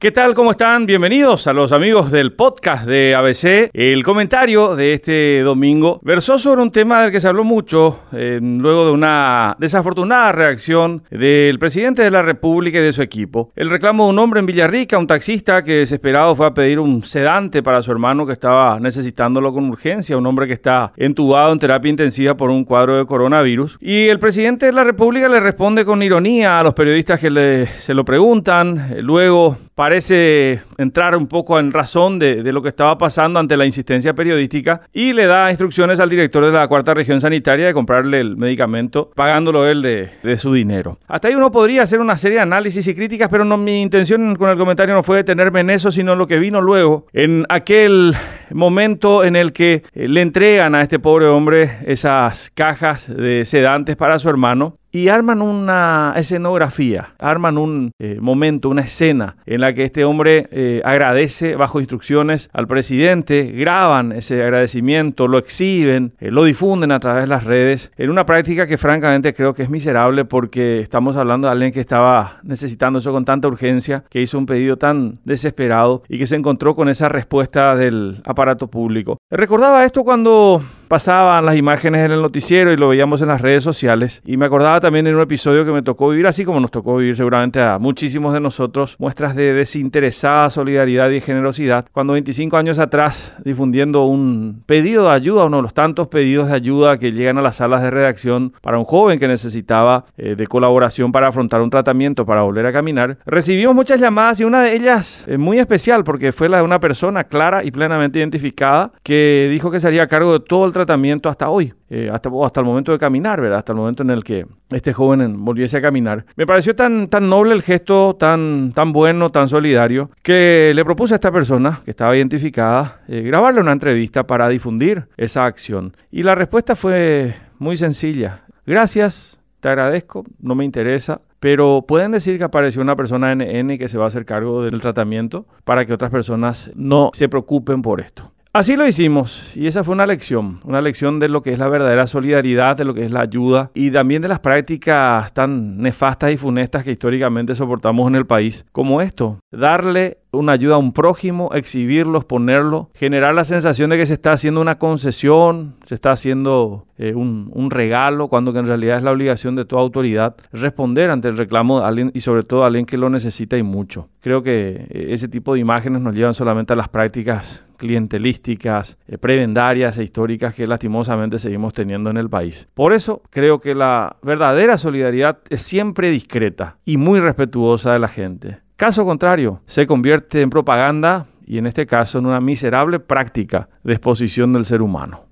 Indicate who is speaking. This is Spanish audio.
Speaker 1: ¿Qué tal? ¿Cómo están? Bienvenidos a los amigos del podcast de ABC. El comentario de este domingo versó sobre un tema del que se habló mucho eh, luego de una desafortunada reacción del presidente de la República y de su equipo. El reclamo de un hombre en Villarrica, un taxista que desesperado fue a pedir un sedante para su hermano que estaba necesitándolo con urgencia, un hombre que está entubado en terapia intensiva por un cuadro de coronavirus. Y el presidente de la República le responde con ironía a los periodistas que le, se lo preguntan. Luego parece entrar un poco en razón de, lo que estaba pasando ante la insistencia periodística y le da instrucciones al director de la cuarta región sanitaria de comprarle el medicamento, pagándolo él de, su dinero. Hasta ahí uno podría hacer una serie de análisis y críticas, pero mi intención con el comentario no fue detenerme en eso, sino lo que vino luego, en aquel momento en el que eh, le entregan a este pobre hombre esas cajas de sedantes para su hermano y arman una escenografía, arman un eh, momento, una escena en la que este hombre eh, agradece bajo instrucciones al presidente, graban ese agradecimiento, lo exhiben, eh, lo difunden a través de las redes, en una práctica que francamente creo que es miserable porque estamos hablando de alguien que estaba necesitando eso con tanta urgencia, que hizo un pedido tan desesperado y que se encontró con esa respuesta del aparato público. Recordaba esto cuando pasaban las imágenes en el noticiero y lo veíamos en las redes sociales. Y me acordaba también en un episodio que me tocó vivir, así como nos tocó vivir seguramente a muchísimos de nosotros, muestras de desinteresada solidaridad y generosidad, cuando 25 años atrás, difundiendo un pedido de ayuda, uno de los tantos pedidos de ayuda que llegan a las salas de redacción para un joven que necesitaba eh, de colaboración para afrontar un tratamiento, para volver a caminar, recibimos muchas llamadas y una de ellas eh, muy especial porque fue la de una persona clara y plenamente identificada que dijo que se haría cargo de todo el tratamiento hasta hoy, eh, hasta, hasta el momento de caminar, ¿verdad? Hasta el momento en el que este joven volviese a caminar. Me pareció tan, tan noble el gesto, tan, tan bueno, tan solidario, que le propuse a esta persona, que estaba identificada, eh, grabarle una entrevista para difundir esa acción. Y la respuesta fue muy sencilla. Gracias, te agradezco, no me interesa, pero pueden decir que apareció una persona NN que se va a hacer cargo del tratamiento para que otras personas no se preocupen por esto. Así lo hicimos y esa fue una lección, una lección de lo que es la verdadera solidaridad, de lo que es la ayuda y también de las prácticas tan nefastas y funestas que históricamente soportamos en el país, como esto, darle una ayuda a un prójimo, exhibirlos, ponerlo, generar la sensación de que se está haciendo una concesión, se está haciendo eh, un, un, regalo, cuando que en realidad es la obligación de toda autoridad responder ante el reclamo de alguien y sobre todo a alguien que lo necesita y mucho. Creo que eh, ese tipo de imágenes nos llevan solamente a las prácticas clientelísticas, eh, prebendarias e históricas que lastimosamente seguimos teniendo en el país. Por eso creo que la verdadera solidaridad es siempre discreta y muy respetuosa de la gente. Caso contrario, se convierte en propaganda y en este caso en una miserable práctica de exposición del ser humano.